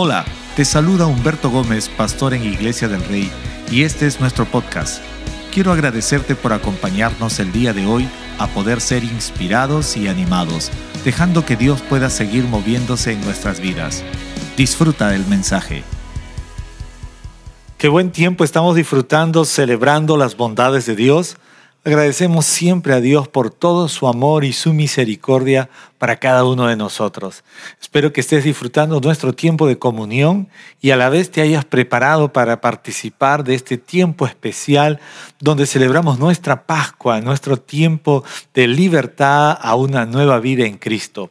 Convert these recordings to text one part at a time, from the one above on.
Hola, te saluda Humberto Gómez, pastor en Iglesia del Rey, y este es nuestro podcast. Quiero agradecerte por acompañarnos el día de hoy a poder ser inspirados y animados, dejando que Dios pueda seguir moviéndose en nuestras vidas. Disfruta del mensaje. Qué buen tiempo estamos disfrutando, celebrando las bondades de Dios. Agradecemos siempre a Dios por todo su amor y su misericordia para cada uno de nosotros. Espero que estés disfrutando nuestro tiempo de comunión y a la vez te hayas preparado para participar de este tiempo especial donde celebramos nuestra Pascua, nuestro tiempo de libertad a una nueva vida en Cristo.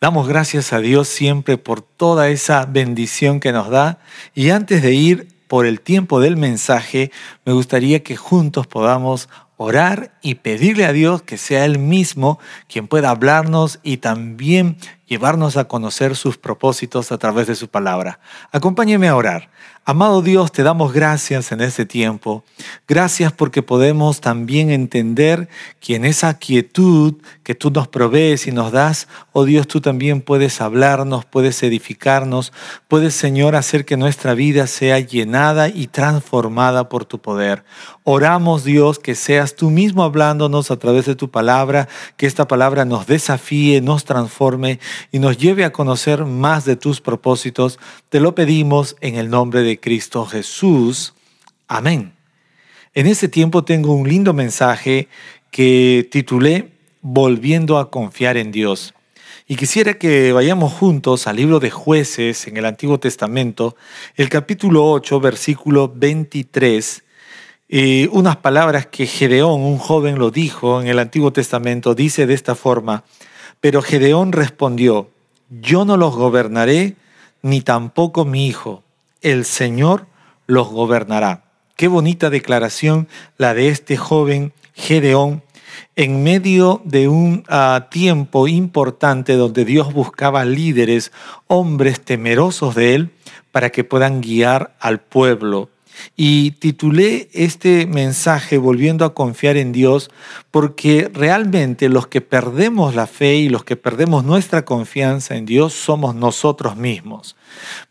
Damos gracias a Dios siempre por toda esa bendición que nos da y antes de ir por el tiempo del mensaje, me gustaría que juntos podamos orar y pedirle a Dios que sea Él mismo quien pueda hablarnos y también llevarnos a conocer sus propósitos a través de su palabra. Acompáñeme a orar. Amado Dios, te damos gracias en este tiempo. Gracias porque podemos también entender que en esa quietud que tú nos provees y nos das, oh Dios, tú también puedes hablarnos, puedes edificarnos, puedes, Señor, hacer que nuestra vida sea llenada y transformada por tu poder. Oramos, Dios, que seas tú mismo hablándonos a través de tu palabra, que esta palabra nos desafíe, nos transforme y nos lleve a conocer más de tus propósitos. Te lo pedimos en el nombre de Cristo Jesús. Amén. En este tiempo tengo un lindo mensaje que titulé Volviendo a confiar en Dios. Y quisiera que vayamos juntos al libro de jueces en el Antiguo Testamento, el capítulo 8, versículo 23. y unas palabras que Gedeón, un joven, lo dijo en el Antiguo Testamento, dice de esta forma, pero Gedeón respondió, yo no los gobernaré, ni tampoco mi hijo, el Señor los gobernará. Qué bonita declaración la de este joven Gedeón en medio de un ah, tiempo importante donde Dios buscaba líderes, hombres temerosos de Él, para que puedan guiar al pueblo. Y titulé este mensaje volviendo a confiar en Dios porque realmente los que perdemos la fe y los que perdemos nuestra confianza en Dios somos nosotros mismos.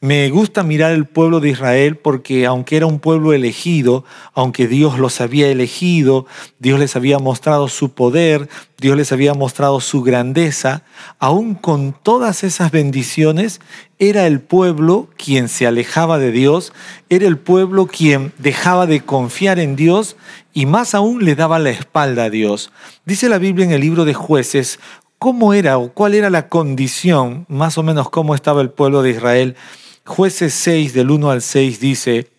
Me gusta mirar el pueblo de Israel porque aunque era un pueblo elegido, aunque Dios los había elegido, Dios les había mostrado su poder, Dios les había mostrado su grandeza, aún con todas esas bendiciones, era el pueblo quien se alejaba de Dios, era el pueblo quien dejaba de confiar en Dios y más aún le daba la espalda a Dios. Dice la Biblia en el libro de jueces cómo era o cuál era la condición, más o menos cómo estaba el pueblo de Israel. Jueces 6 del 1 al 6 dice,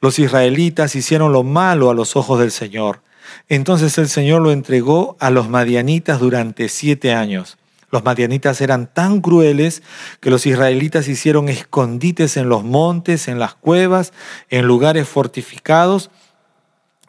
los israelitas hicieron lo malo a los ojos del Señor. Entonces el Señor lo entregó a los madianitas durante siete años. Los madianitas eran tan crueles que los israelitas hicieron escondites en los montes, en las cuevas, en lugares fortificados,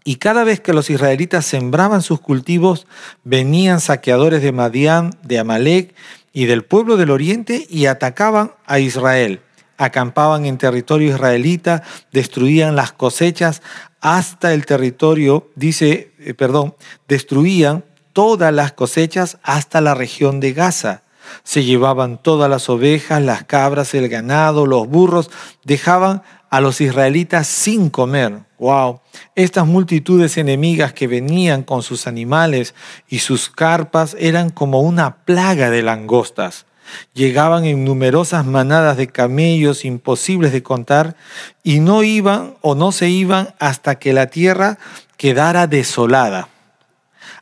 y cada vez que los israelitas sembraban sus cultivos, venían saqueadores de Madián, de Amalek y del pueblo del oriente y atacaban a Israel. Acampaban en territorio israelita, destruían las cosechas hasta el territorio, dice, eh, perdón, destruían todas las cosechas hasta la región de Gaza. Se llevaban todas las ovejas, las cabras, el ganado, los burros, dejaban a los israelitas sin comer. Wow. Estas multitudes enemigas que venían con sus animales y sus carpas eran como una plaga de langostas. Llegaban en numerosas manadas de camellos imposibles de contar y no iban o no se iban hasta que la tierra quedara desolada.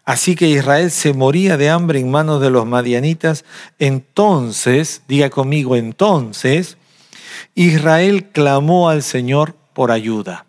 Así que Israel se moría de hambre en manos de los madianitas. Entonces, diga conmigo, entonces, Israel clamó al Señor por ayuda.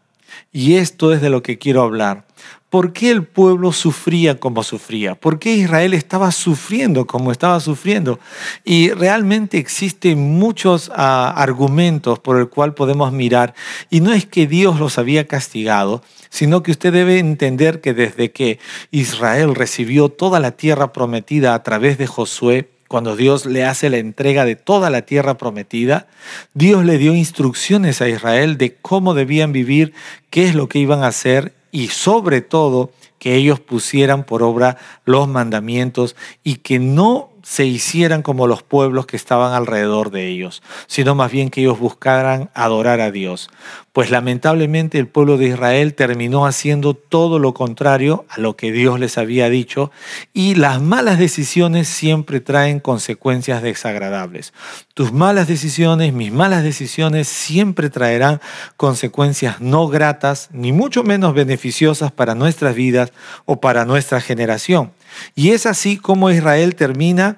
Y esto es de lo que quiero hablar. ¿Por qué el pueblo sufría como sufría? ¿Por qué Israel estaba sufriendo como estaba sufriendo? Y realmente existen muchos ah, argumentos por el cual podemos mirar. Y no es que Dios los había castigado, sino que usted debe entender que desde que Israel recibió toda la tierra prometida a través de Josué, cuando Dios le hace la entrega de toda la tierra prometida, Dios le dio instrucciones a Israel de cómo debían vivir, qué es lo que iban a hacer y sobre todo que ellos pusieran por obra los mandamientos y que no se hicieran como los pueblos que estaban alrededor de ellos, sino más bien que ellos buscaran adorar a Dios. Pues lamentablemente el pueblo de Israel terminó haciendo todo lo contrario a lo que Dios les había dicho y las malas decisiones siempre traen consecuencias desagradables. Tus malas decisiones, mis malas decisiones siempre traerán consecuencias no gratas ni mucho menos beneficiosas para nuestras vidas o para nuestra generación. Y es así como Israel termina,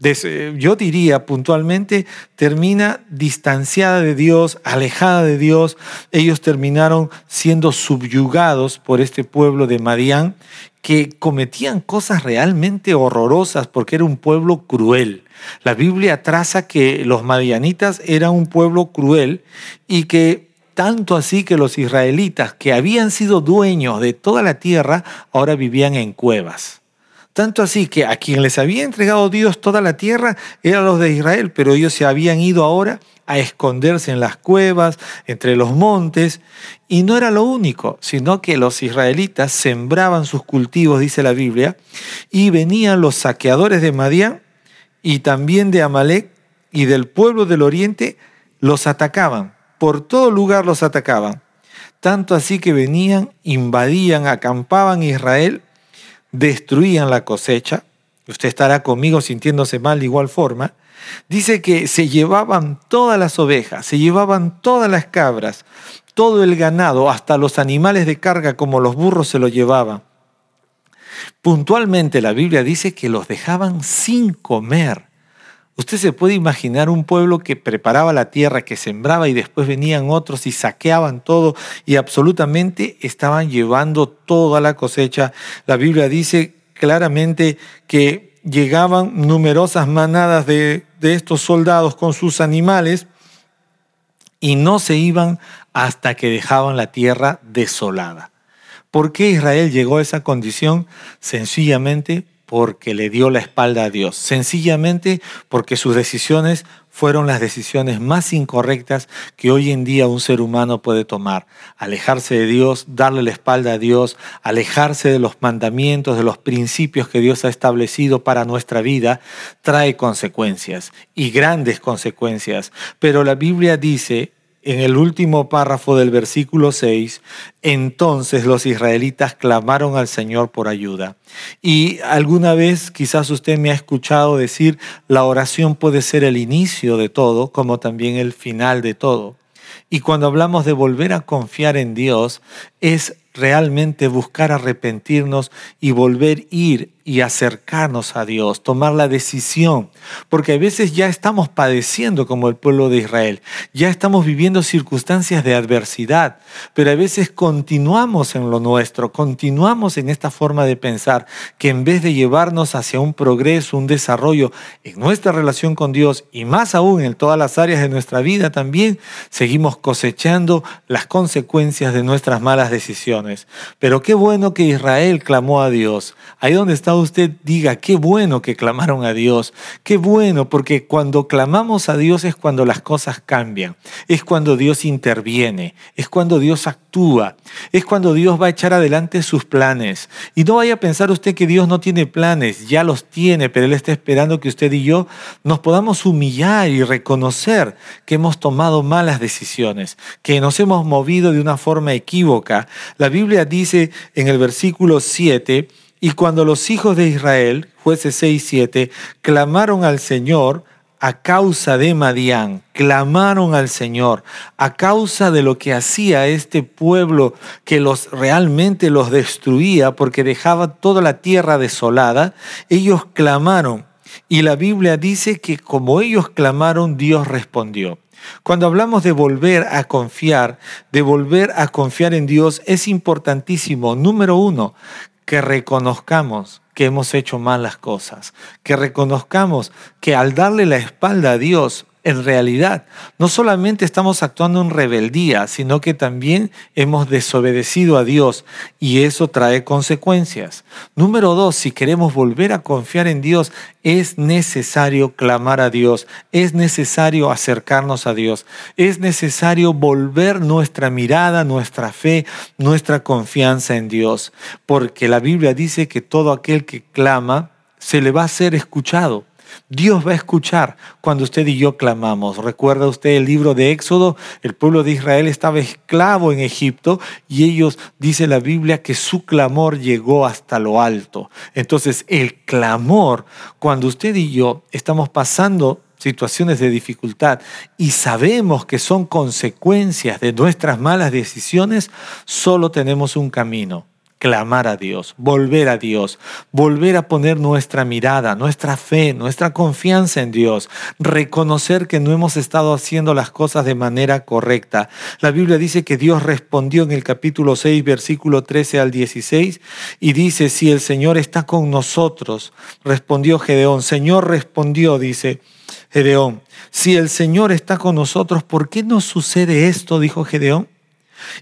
yo diría puntualmente, termina distanciada de Dios, alejada de Dios. Ellos terminaron siendo subyugados por este pueblo de Madián que cometían cosas realmente horrorosas porque era un pueblo cruel. La Biblia traza que los madianitas eran un pueblo cruel y que tanto así que los israelitas que habían sido dueños de toda la tierra ahora vivían en cuevas. Tanto así que a quien les había entregado Dios toda la tierra eran los de Israel, pero ellos se habían ido ahora a esconderse en las cuevas, entre los montes, y no era lo único, sino que los israelitas sembraban sus cultivos, dice la Biblia, y venían los saqueadores de Madián y también de Amalek y del pueblo del oriente, los atacaban, por todo lugar los atacaban. Tanto así que venían, invadían, acampaban Israel destruían la cosecha, usted estará conmigo sintiéndose mal de igual forma, dice que se llevaban todas las ovejas, se llevaban todas las cabras, todo el ganado, hasta los animales de carga como los burros se lo llevaban. Puntualmente la Biblia dice que los dejaban sin comer. Usted se puede imaginar un pueblo que preparaba la tierra, que sembraba y después venían otros y saqueaban todo y absolutamente estaban llevando toda la cosecha. La Biblia dice claramente que llegaban numerosas manadas de, de estos soldados con sus animales y no se iban hasta que dejaban la tierra desolada. ¿Por qué Israel llegó a esa condición? Sencillamente porque le dio la espalda a Dios, sencillamente porque sus decisiones fueron las decisiones más incorrectas que hoy en día un ser humano puede tomar. Alejarse de Dios, darle la espalda a Dios, alejarse de los mandamientos, de los principios que Dios ha establecido para nuestra vida, trae consecuencias y grandes consecuencias. Pero la Biblia dice en el último párrafo del versículo 6, entonces los israelitas clamaron al Señor por ayuda. Y alguna vez quizás usted me ha escuchado decir, la oración puede ser el inicio de todo, como también el final de todo. Y cuando hablamos de volver a confiar en Dios, es realmente buscar arrepentirnos y volver a ir y acercarnos a Dios, tomar la decisión, porque a veces ya estamos padeciendo como el pueblo de Israel, ya estamos viviendo circunstancias de adversidad, pero a veces continuamos en lo nuestro, continuamos en esta forma de pensar que en vez de llevarnos hacia un progreso, un desarrollo en nuestra relación con Dios y más aún en todas las áreas de nuestra vida también, seguimos cosechando las consecuencias de nuestras malas decisiones. Pero qué bueno que Israel clamó a Dios. Ahí donde está usted diga, qué bueno que clamaron a Dios, qué bueno, porque cuando clamamos a Dios es cuando las cosas cambian, es cuando Dios interviene, es cuando Dios actúa, es cuando Dios va a echar adelante sus planes. Y no vaya a pensar usted que Dios no tiene planes, ya los tiene, pero Él está esperando que usted y yo nos podamos humillar y reconocer que hemos tomado malas decisiones, que nos hemos movido de una forma equívoca. La Biblia dice en el versículo 7, y cuando los hijos de Israel, jueces 6 7, clamaron al Señor a causa de Madián, clamaron al Señor a causa de lo que hacía este pueblo que los realmente los destruía porque dejaba toda la tierra desolada, ellos clamaron y la Biblia dice que como ellos clamaron, Dios respondió. Cuando hablamos de volver a confiar, de volver a confiar en Dios, es importantísimo, número uno, que reconozcamos que hemos hecho malas cosas, que reconozcamos que al darle la espalda a Dios en realidad no solamente estamos actuando en rebeldía, sino que también hemos desobedecido a Dios y eso trae consecuencias. Número dos, si queremos volver a confiar en Dios, es necesario clamar a Dios, es necesario acercarnos a Dios, es necesario volver nuestra mirada, nuestra fe, nuestra confianza en Dios, porque la Biblia dice que todo aquel que clama, se le va a ser escuchado. Dios va a escuchar cuando usted y yo clamamos. ¿Recuerda usted el libro de Éxodo? El pueblo de Israel estaba esclavo en Egipto y ellos, dice la Biblia, que su clamor llegó hasta lo alto. Entonces, el clamor, cuando usted y yo estamos pasando situaciones de dificultad y sabemos que son consecuencias de nuestras malas decisiones, solo tenemos un camino clamar a Dios, volver a Dios, volver a poner nuestra mirada, nuestra fe, nuestra confianza en Dios, reconocer que no hemos estado haciendo las cosas de manera correcta. La Biblia dice que Dios respondió en el capítulo 6, versículo 13 al 16, y dice, si el Señor está con nosotros, respondió Gedeón, Señor respondió, dice Gedeón, si el Señor está con nosotros, ¿por qué nos sucede esto? dijo Gedeón.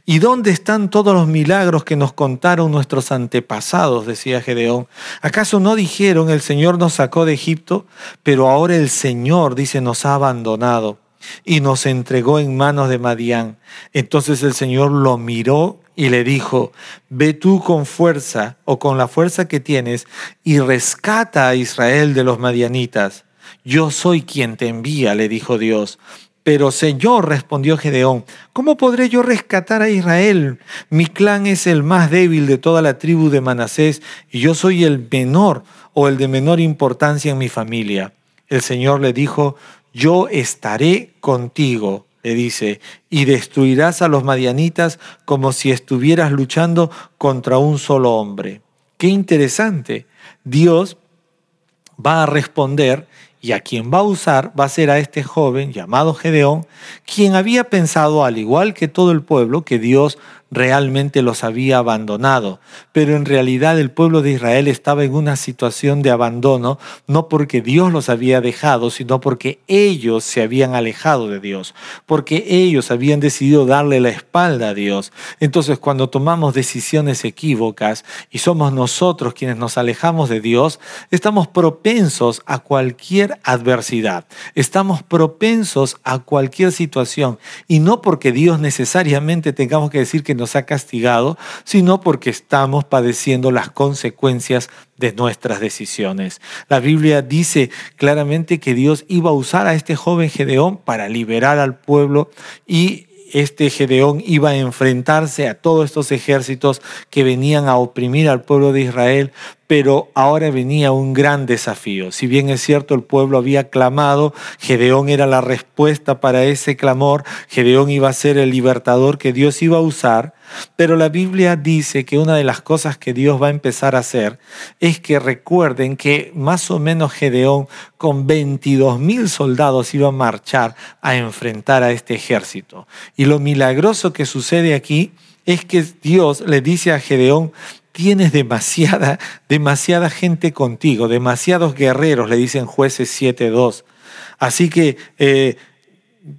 ¿Y dónde están todos los milagros que nos contaron nuestros antepasados? decía Gedeón. ¿Acaso no dijeron el Señor nos sacó de Egipto, pero ahora el Señor, dice, nos ha abandonado y nos entregó en manos de Madián? Entonces el Señor lo miró y le dijo, ve tú con fuerza o con la fuerza que tienes y rescata a Israel de los madianitas. Yo soy quien te envía, le dijo Dios. Pero Señor, respondió Gedeón, ¿cómo podré yo rescatar a Israel? Mi clan es el más débil de toda la tribu de Manasés y yo soy el menor o el de menor importancia en mi familia. El Señor le dijo, yo estaré contigo, le dice, y destruirás a los madianitas como si estuvieras luchando contra un solo hombre. Qué interesante. Dios va a responder y a quien va a usar va a ser a este joven llamado Gedeón, quien había pensado, al igual que todo el pueblo, que Dios realmente los había abandonado. Pero en realidad el pueblo de Israel estaba en una situación de abandono, no porque Dios los había dejado, sino porque ellos se habían alejado de Dios, porque ellos habían decidido darle la espalda a Dios. Entonces cuando tomamos decisiones equívocas y somos nosotros quienes nos alejamos de Dios, estamos propensos a cualquier adversidad, estamos propensos a cualquier situación y no porque Dios necesariamente tengamos que decir que nos ha castigado, sino porque estamos padeciendo las consecuencias de nuestras decisiones. La Biblia dice claramente que Dios iba a usar a este joven Gedeón para liberar al pueblo y este Gedeón iba a enfrentarse a todos estos ejércitos que venían a oprimir al pueblo de Israel, pero ahora venía un gran desafío. Si bien es cierto, el pueblo había clamado, Gedeón era la respuesta para ese clamor, Gedeón iba a ser el libertador que Dios iba a usar, pero la Biblia dice que una de las cosas que Dios va a empezar a hacer es que recuerden que más o menos Gedeón con 22 mil soldados iba a marchar a enfrentar a este ejército. Y lo milagroso que sucede aquí es que Dios le dice a Gedeón, tienes demasiada, demasiada gente contigo, demasiados guerreros, le dicen jueces 7.2. Así que eh,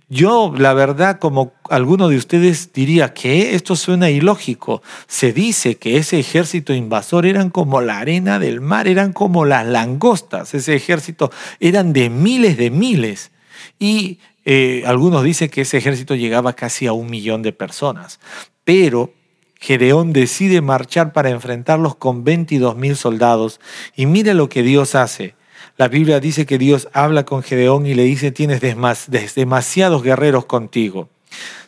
yo, la verdad, como alguno de ustedes diría que esto suena ilógico. Se dice que ese ejército invasor eran como la arena del mar, eran como las langostas. Ese ejército eran de miles de miles. Y eh, algunos dicen que ese ejército llegaba casi a un millón de personas. Pero Gedeón decide marchar para enfrentarlos con 22 mil soldados. Y mire lo que Dios hace. La Biblia dice que Dios habla con Gedeón y le dice, tienes demasiados guerreros contigo.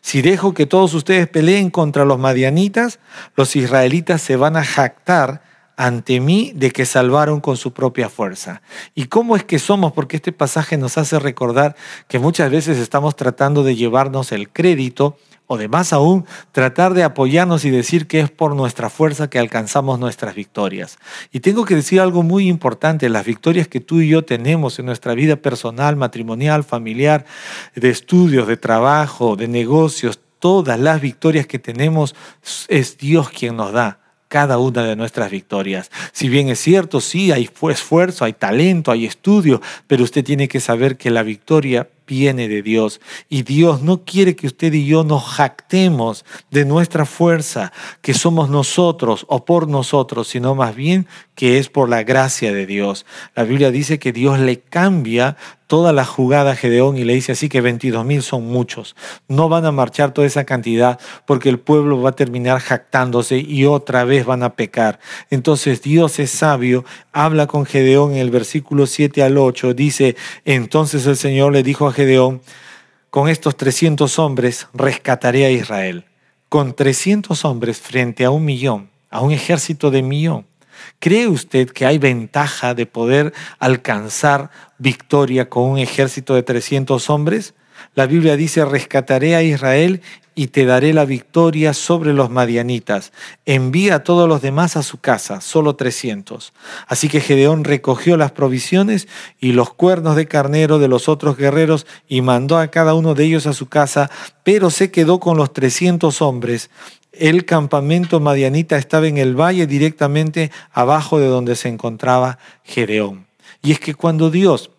Si dejo que todos ustedes peleen contra los madianitas, los israelitas se van a jactar ante mí de que salvaron con su propia fuerza. ¿Y cómo es que somos? Porque este pasaje nos hace recordar que muchas veces estamos tratando de llevarnos el crédito o de más aún, tratar de apoyarnos y decir que es por nuestra fuerza que alcanzamos nuestras victorias. Y tengo que decir algo muy importante, las victorias que tú y yo tenemos en nuestra vida personal, matrimonial, familiar, de estudios, de trabajo, de negocios, todas las victorias que tenemos es Dios quien nos da cada una de nuestras victorias. Si bien es cierto, sí, hay esfuerzo, hay talento, hay estudio, pero usted tiene que saber que la victoria viene de Dios. Y Dios no quiere que usted y yo nos jactemos de nuestra fuerza, que somos nosotros o por nosotros, sino más bien que es por la gracia de Dios. La Biblia dice que Dios le cambia toda la jugada a Gedeón y le dice así que 22 mil son muchos. No van a marchar toda esa cantidad porque el pueblo va a terminar jactándose y otra vez van a pecar. Entonces Dios es sabio, habla con Gedeón en el versículo 7 al 8, dice, entonces el Señor le dijo a Gedeón, con estos 300 hombres rescataré a Israel. Con 300 hombres frente a un millón, a un ejército de millón. ¿Cree usted que hay ventaja de poder alcanzar victoria con un ejército de 300 hombres? La Biblia dice, rescataré a Israel y te daré la victoria sobre los madianitas. Envía a todos los demás a su casa, solo 300. Así que Gedeón recogió las provisiones y los cuernos de carnero de los otros guerreros y mandó a cada uno de ellos a su casa, pero se quedó con los 300 hombres el campamento madianita estaba en el valle directamente abajo de donde se encontraba Gedeón. Y es que cuando Dios,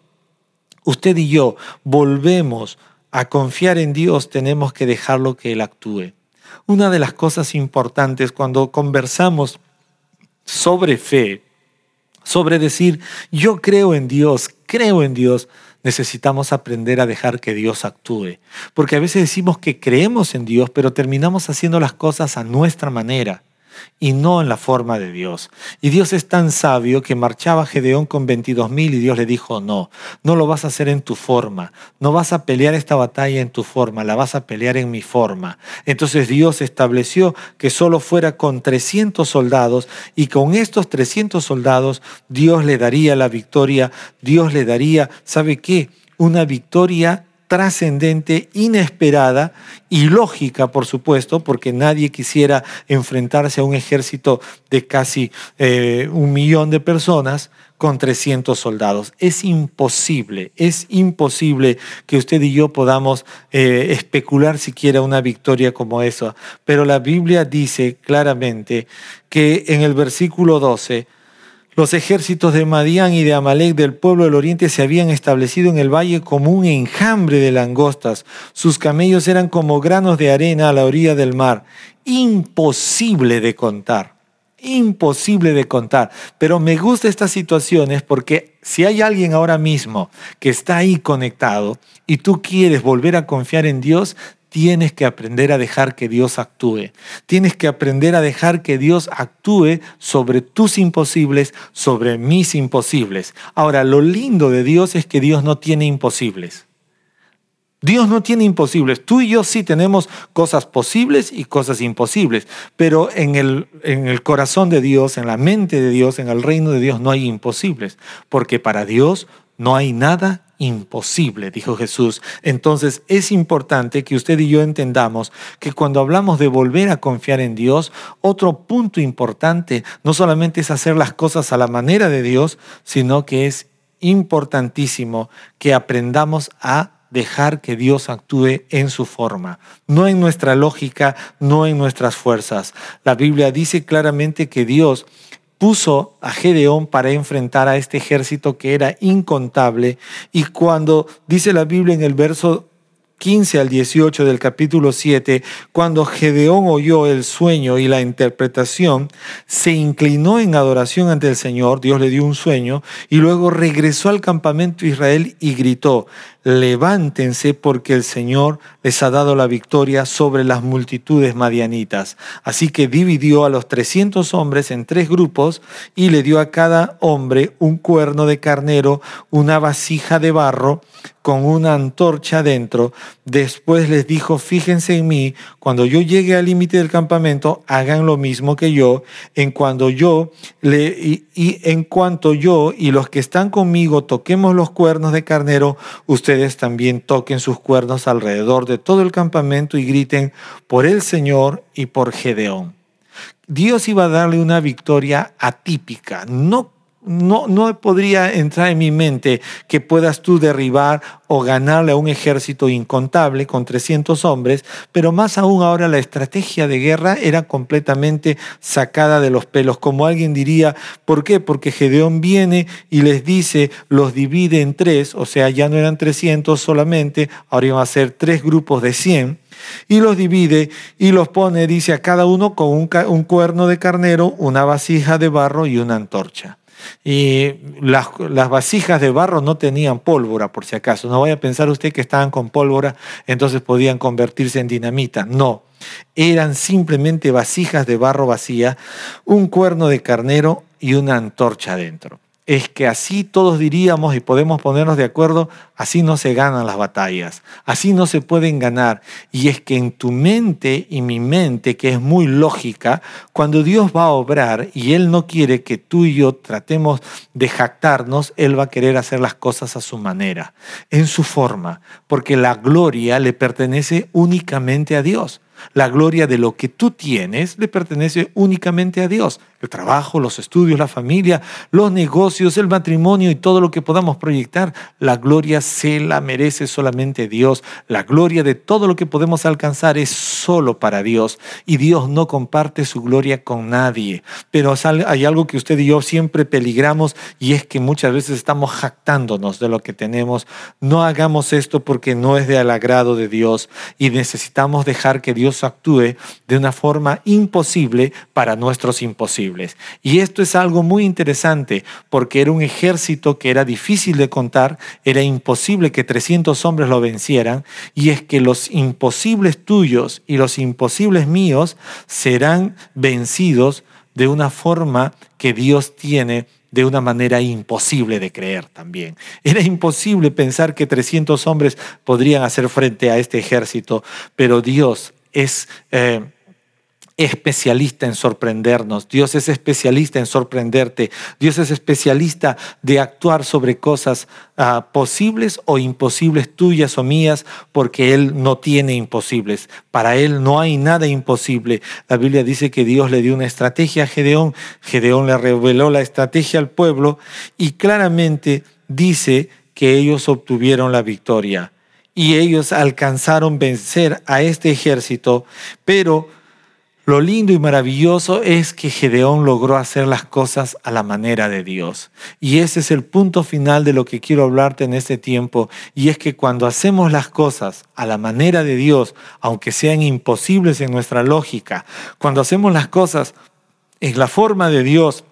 usted y yo, volvemos a confiar en Dios, tenemos que dejarlo que Él actúe. Una de las cosas importantes cuando conversamos sobre fe, sobre decir, yo creo en Dios, creo en Dios, necesitamos aprender a dejar que Dios actúe. Porque a veces decimos que creemos en Dios, pero terminamos haciendo las cosas a nuestra manera y no en la forma de Dios. Y Dios es tan sabio que marchaba Gedeón con 22 mil y Dios le dijo, no, no lo vas a hacer en tu forma, no vas a pelear esta batalla en tu forma, la vas a pelear en mi forma. Entonces Dios estableció que solo fuera con 300 soldados y con estos 300 soldados Dios le daría la victoria, Dios le daría, ¿sabe qué? Una victoria trascendente, inesperada y lógica, por supuesto, porque nadie quisiera enfrentarse a un ejército de casi eh, un millón de personas con 300 soldados. Es imposible, es imposible que usted y yo podamos eh, especular siquiera una victoria como esa. Pero la Biblia dice claramente que en el versículo 12, los ejércitos de Madián y de Amalek del pueblo del oriente se habían establecido en el valle como un enjambre de langostas. Sus camellos eran como granos de arena a la orilla del mar. Imposible de contar. Imposible de contar. Pero me gusta estas situaciones porque si hay alguien ahora mismo que está ahí conectado y tú quieres volver a confiar en Dios, tienes que aprender a dejar que Dios actúe. Tienes que aprender a dejar que Dios actúe sobre tus imposibles, sobre mis imposibles. Ahora, lo lindo de Dios es que Dios no tiene imposibles. Dios no tiene imposibles. Tú y yo sí tenemos cosas posibles y cosas imposibles, pero en el, en el corazón de Dios, en la mente de Dios, en el reino de Dios no hay imposibles, porque para Dios no hay nada imposible, dijo Jesús. Entonces es importante que usted y yo entendamos que cuando hablamos de volver a confiar en Dios, otro punto importante no solamente es hacer las cosas a la manera de Dios, sino que es importantísimo que aprendamos a dejar que Dios actúe en su forma, no en nuestra lógica, no en nuestras fuerzas. La Biblia dice claramente que Dios puso a Gedeón para enfrentar a este ejército que era incontable. Y cuando dice la Biblia en el verso 15 al 18 del capítulo 7, cuando Gedeón oyó el sueño y la interpretación, se inclinó en adoración ante el Señor, Dios le dio un sueño, y luego regresó al campamento de Israel y gritó, levántense porque el Señor les ha dado la victoria sobre las multitudes madianitas. Así que dividió a los 300 hombres en tres grupos y le dio a cada hombre un cuerno de carnero, una vasija de barro, con una antorcha dentro. Después les dijo, fíjense en mí, cuando yo llegue al límite del campamento, hagan lo mismo que yo, en cuando yo le, y, en cuanto yo y los que están conmigo toquemos los cuernos de carnero, ustedes también toquen sus cuernos alrededor de todo el campamento y griten por el Señor y por Gedeón. Dios iba a darle una victoria atípica, no no, no podría entrar en mi mente que puedas tú derribar o ganarle a un ejército incontable con 300 hombres, pero más aún ahora la estrategia de guerra era completamente sacada de los pelos. Como alguien diría, ¿por qué? Porque Gedeón viene y les dice, los divide en tres, o sea, ya no eran 300 solamente, ahora iban a ser tres grupos de 100 y los divide y los pone, dice, a cada uno con un, un, cuerno de carnero, una vasija de barro y una antorcha. Y las, las, vasijas de barro no tenían pólvora, por si acaso. No vaya a pensar usted que estaban con pólvora, entonces podían convertirse en dinamita. No, eran simplemente vasijas de barro vacía, un cuerno de carnero y una antorcha adentro es que así todos diríamos y podemos ponernos de acuerdo, así no se ganan las batallas, así no se pueden ganar. Y es que en tu mente y mi mente, que es muy lógica, cuando Dios va a obrar y Él no quiere que tú y yo tratemos de jactarnos, Él va a querer hacer las cosas a su manera, en su forma, porque la gloria le pertenece únicamente a Dios. La gloria de lo que tú tienes le pertenece únicamente a Dios. El trabajo, los estudios, la familia, los negocios, el matrimonio y todo lo que podamos proyectar, la gloria se la merece solamente Dios. La gloria de todo lo que podemos alcanzar es solo para Dios y Dios no comparte su gloria con nadie. Pero hay algo que usted y yo siempre peligramos y es que muchas veces estamos jactándonos de lo que tenemos. No hagamos esto porque no es del agrado de Dios y necesitamos dejar que Dios actúe de una forma imposible para nuestros imposibles. Y esto es algo muy interesante porque era un ejército que era difícil de contar, era imposible que 300 hombres lo vencieran y es que los imposibles tuyos y los imposibles míos serán vencidos de una forma que Dios tiene de una manera imposible de creer también. Era imposible pensar que 300 hombres podrían hacer frente a este ejército, pero Dios es eh, especialista en sorprendernos, Dios es especialista en sorprenderte, Dios es especialista de actuar sobre cosas ah, posibles o imposibles tuyas o mías, porque Él no tiene imposibles. Para Él no hay nada imposible. La Biblia dice que Dios le dio una estrategia a Gedeón, Gedeón le reveló la estrategia al pueblo y claramente dice que ellos obtuvieron la victoria y ellos alcanzaron vencer a este ejército, pero lo lindo y maravilloso es que Gedeón logró hacer las cosas a la manera de Dios. Y ese es el punto final de lo que quiero hablarte en este tiempo. Y es que cuando hacemos las cosas a la manera de Dios, aunque sean imposibles en nuestra lógica, cuando hacemos las cosas en la forma de Dios,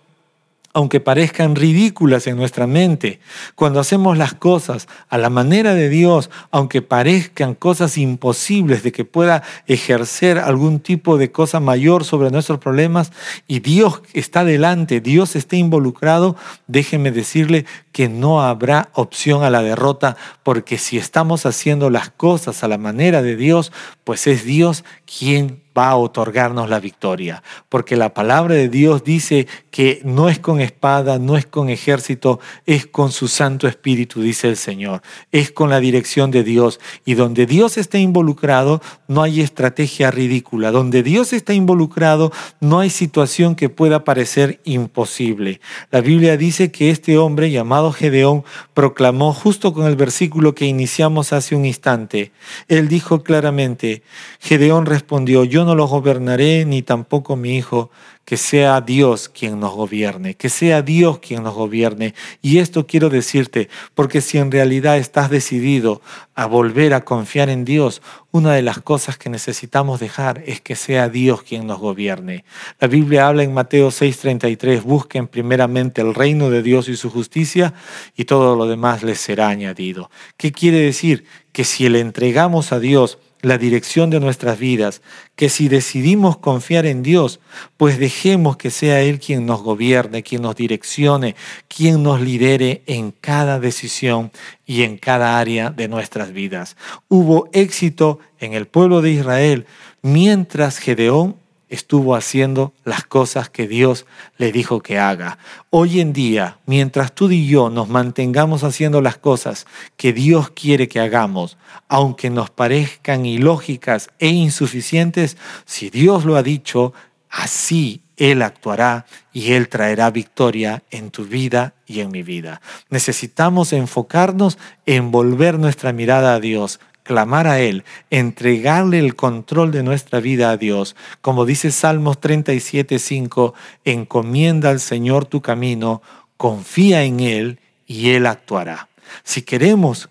aunque parezcan ridículas en nuestra mente, cuando hacemos las cosas a la manera de Dios, aunque parezcan cosas imposibles de que pueda ejercer algún tipo de cosa mayor sobre nuestros problemas, y Dios está delante, Dios está involucrado, déjeme decirle que no habrá opción a la derrota, porque si estamos haciendo las cosas a la manera de Dios, pues es Dios quien va a otorgarnos la victoria, porque la palabra de Dios dice que no es con espada, no es con ejército, es con su Santo Espíritu, dice el Señor, es con la dirección de Dios. Y donde Dios está involucrado, no hay estrategia ridícula. Donde Dios está involucrado, no hay situación que pueda parecer imposible. La Biblia dice que este hombre llamado Gedeón proclamó justo con el versículo que iniciamos hace un instante. Él dijo claramente, Gedeón respondió, yo no lo gobernaré ni tampoco mi hijo, que sea Dios quien nos gobierne, que sea Dios quien nos gobierne. Y esto quiero decirte, porque si en realidad estás decidido a volver a confiar en Dios, una de las cosas que necesitamos dejar es que sea Dios quien nos gobierne. La Biblia habla en Mateo 6:33, busquen primeramente el reino de Dios y su justicia y todo lo demás les será añadido. ¿Qué quiere decir? Que si le entregamos a Dios, la dirección de nuestras vidas, que si decidimos confiar en Dios, pues dejemos que sea Él quien nos gobierne, quien nos direccione, quien nos lidere en cada decisión y en cada área de nuestras vidas. Hubo éxito en el pueblo de Israel mientras Gedeón estuvo haciendo las cosas que Dios le dijo que haga. Hoy en día, mientras tú y yo nos mantengamos haciendo las cosas que Dios quiere que hagamos, aunque nos parezcan ilógicas e insuficientes, si Dios lo ha dicho, así Él actuará y Él traerá victoria en tu vida y en mi vida. Necesitamos enfocarnos en volver nuestra mirada a Dios, clamar a Él, entregarle el control de nuestra vida a Dios. Como dice Salmos 37, 5, encomienda al Señor tu camino, confía en Él y Él actuará. Si queremos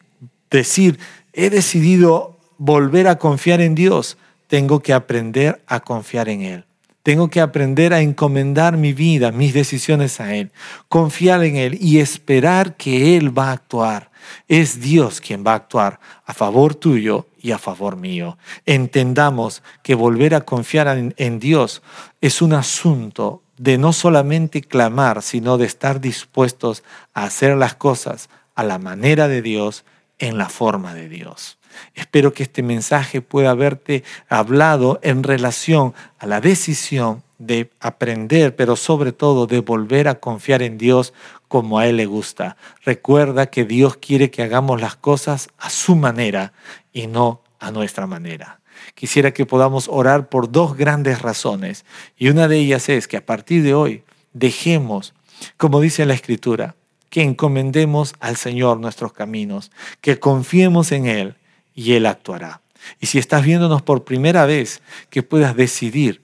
decir, he decidido volver a confiar en Dios, tengo que aprender a confiar en Él. Tengo que aprender a encomendar mi vida, mis decisiones a Él, confiar en Él y esperar que Él va a actuar. Es Dios quien va a actuar a favor tuyo y a favor mío. Entendamos que volver a confiar en, Dios es un asunto de no solamente clamar, sino de estar dispuestos a hacer las cosas a la manera de Dios, en la forma de Dios. Espero que este mensaje pueda haberte hablado en relación a la decisión de aprender, pero sobre todo de volver a confiar en Dios como a Él le gusta. Recuerda que Dios quiere que hagamos las cosas a su manera y no a nuestra manera. Quisiera que podamos orar por dos grandes razones y una de ellas es que a partir de hoy dejemos, como dice la Escritura, que encomendemos al Señor nuestros caminos, que confiemos en Él y Él actuará. Y si estás viéndonos por primera vez, que puedas decidir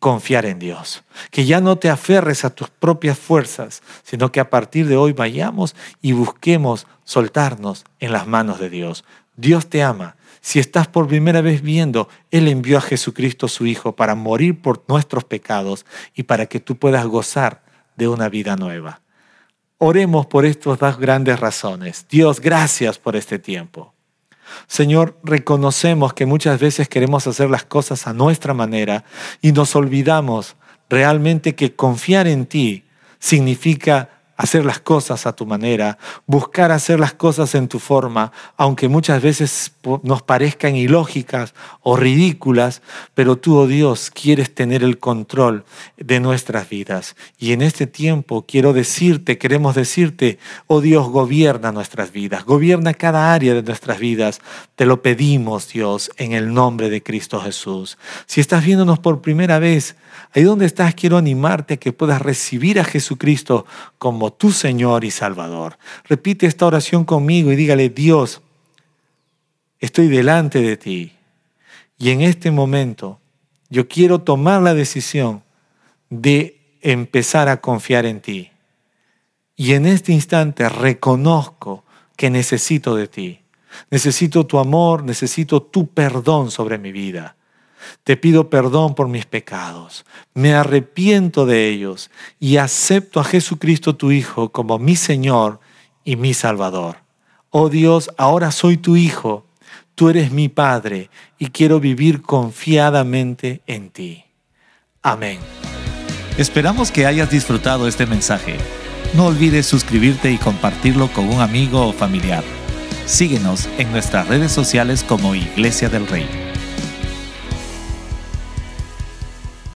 confiar en Dios, que ya no te aferres a tus propias fuerzas, sino que a partir de hoy vayamos y busquemos soltarnos en las manos de Dios. Dios te ama. Si estás por primera vez viendo, Él envió a Jesucristo su Hijo para morir por nuestros pecados y para que tú puedas gozar de una vida nueva. Oremos por estas dos grandes razones. Dios, gracias por este tiempo. Señor, reconocemos que muchas veces queremos hacer las cosas a nuestra manera y nos olvidamos realmente que confiar en ti significa hacer las cosas a tu manera, buscar hacer las cosas en tu forma, aunque muchas veces nos parezcan ilógicas o ridículas, pero tú, oh Dios, quieres tener el control de nuestras vidas. Y en este tiempo quiero decirte, queremos decirte, oh Dios, gobierna nuestras vidas, gobierna cada área de nuestras vidas. Te lo pedimos, Dios, en el nombre de Cristo Jesús. Si estás viéndonos por primera vez, Ahí donde estás, quiero animarte a que puedas recibir a Jesucristo como tu Señor y Salvador. Repite esta oración conmigo y dígale, Dios, estoy delante de ti. Y en este momento yo quiero tomar la decisión de empezar a confiar en ti. Y en este instante reconozco que necesito de ti. Necesito tu amor, necesito tu perdón sobre mi vida. Te pido perdón por mis pecados, me arrepiento de ellos y acepto a Jesucristo tu Hijo como mi Señor y mi Salvador. Oh Dios, ahora soy tu Hijo, tú eres mi Padre y quiero vivir confiadamente en ti. Amén. Esperamos que hayas disfrutado este mensaje. No olvides suscribirte y compartirlo con un amigo o familiar. Síguenos en nuestras redes sociales como Iglesia del Rey.